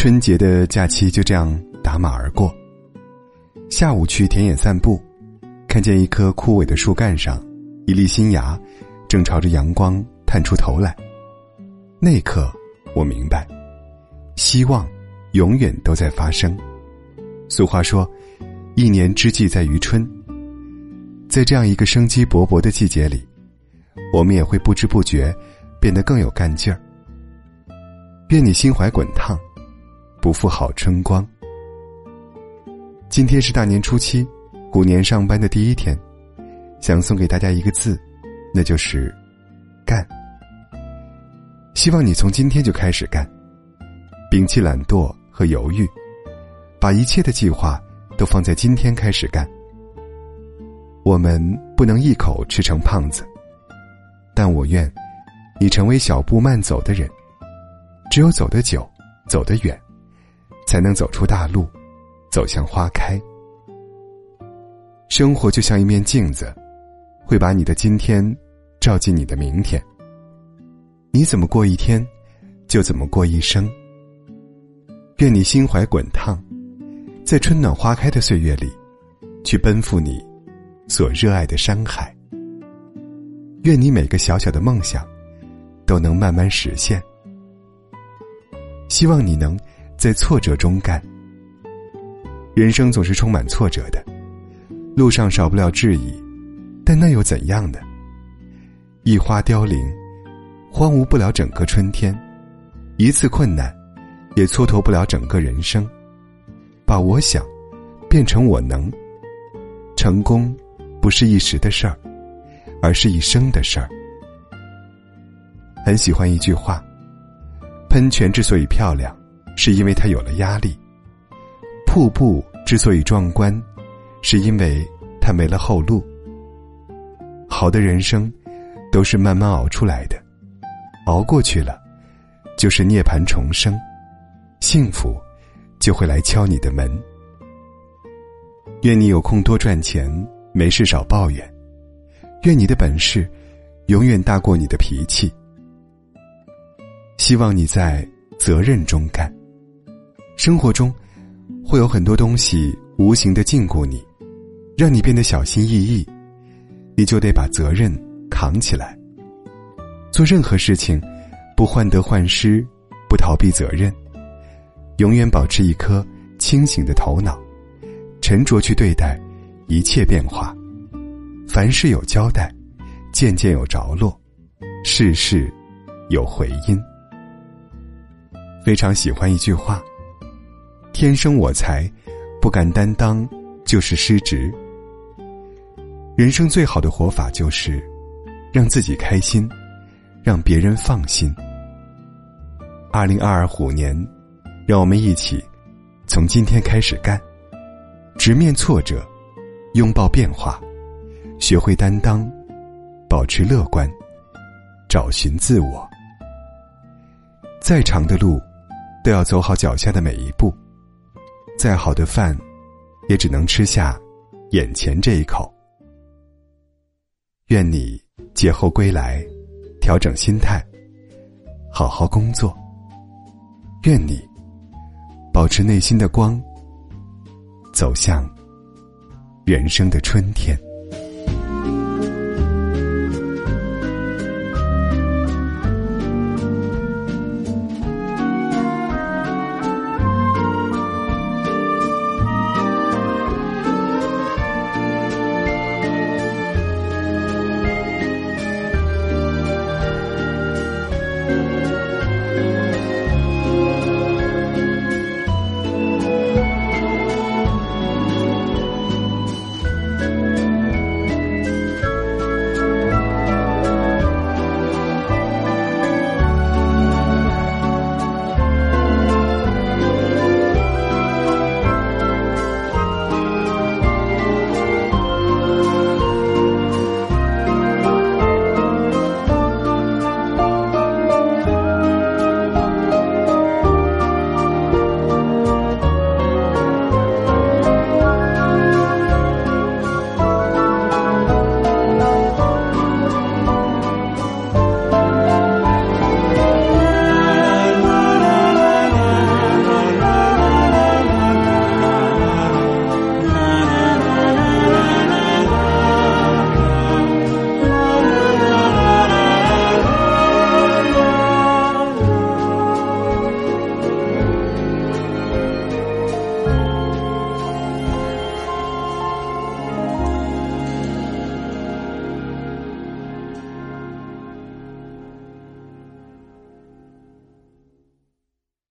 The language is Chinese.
春节的假期就这样打马而过。下午去田野散步，看见一棵枯萎的树干上，一粒新芽，正朝着阳光探出头来。那一刻，我明白，希望永远都在发生。俗话说：“一年之计在于春。”在这样一个生机勃勃的季节里，我们也会不知不觉变得更有干劲儿。愿你心怀滚烫，不负好春光。今天是大年初七，虎年上班的第一天，想送给大家一个字，那就是“干”。希望你从今天就开始干，摒弃懒惰和犹豫，把一切的计划都放在今天开始干。我们不能一口吃成胖子，但我愿你成为小步慢走的人。只有走得久，走得远，才能走出大路，走向花开。生活就像一面镜子，会把你的今天照进你的明天。你怎么过一天，就怎么过一生。愿你心怀滚烫，在春暖花开的岁月里，去奔赴你所热爱的山海。愿你每个小小的梦想，都能慢慢实现。希望你能在挫折中干。人生总是充满挫折的，路上少不了质疑，但那又怎样呢？一花凋零。荒芜不了整个春天，一次困难，也蹉跎不了整个人生。把我想变成我能。成功不是一时的事儿，而是一生的事儿。很喜欢一句话：喷泉之所以漂亮，是因为他有了压力；瀑布之所以壮观，是因为他没了后路。好的人生，都是慢慢熬出来的。熬过去了，就是涅槃重生，幸福就会来敲你的门。愿你有空多赚钱，没事少抱怨。愿你的本事永远大过你的脾气。希望你在责任中干。生活中会有很多东西无形的禁锢你，让你变得小心翼翼，你就得把责任扛起来。做任何事情，不患得患失，不逃避责任，永远保持一颗清醒的头脑，沉着去对待一切变化。凡事有交代，件件有着落，事事有回音。非常喜欢一句话：“天生我材，不敢担当，就是失职。”人生最好的活法就是让自己开心。让别人放心。二零二二虎年，让我们一起从今天开始干，直面挫折，拥抱变化，学会担当，保持乐观，找寻自我。再长的路，都要走好脚下的每一步；再好的饭，也只能吃下眼前这一口。愿你节后归来。调整心态，好好工作。愿你保持内心的光，走向人生的春天。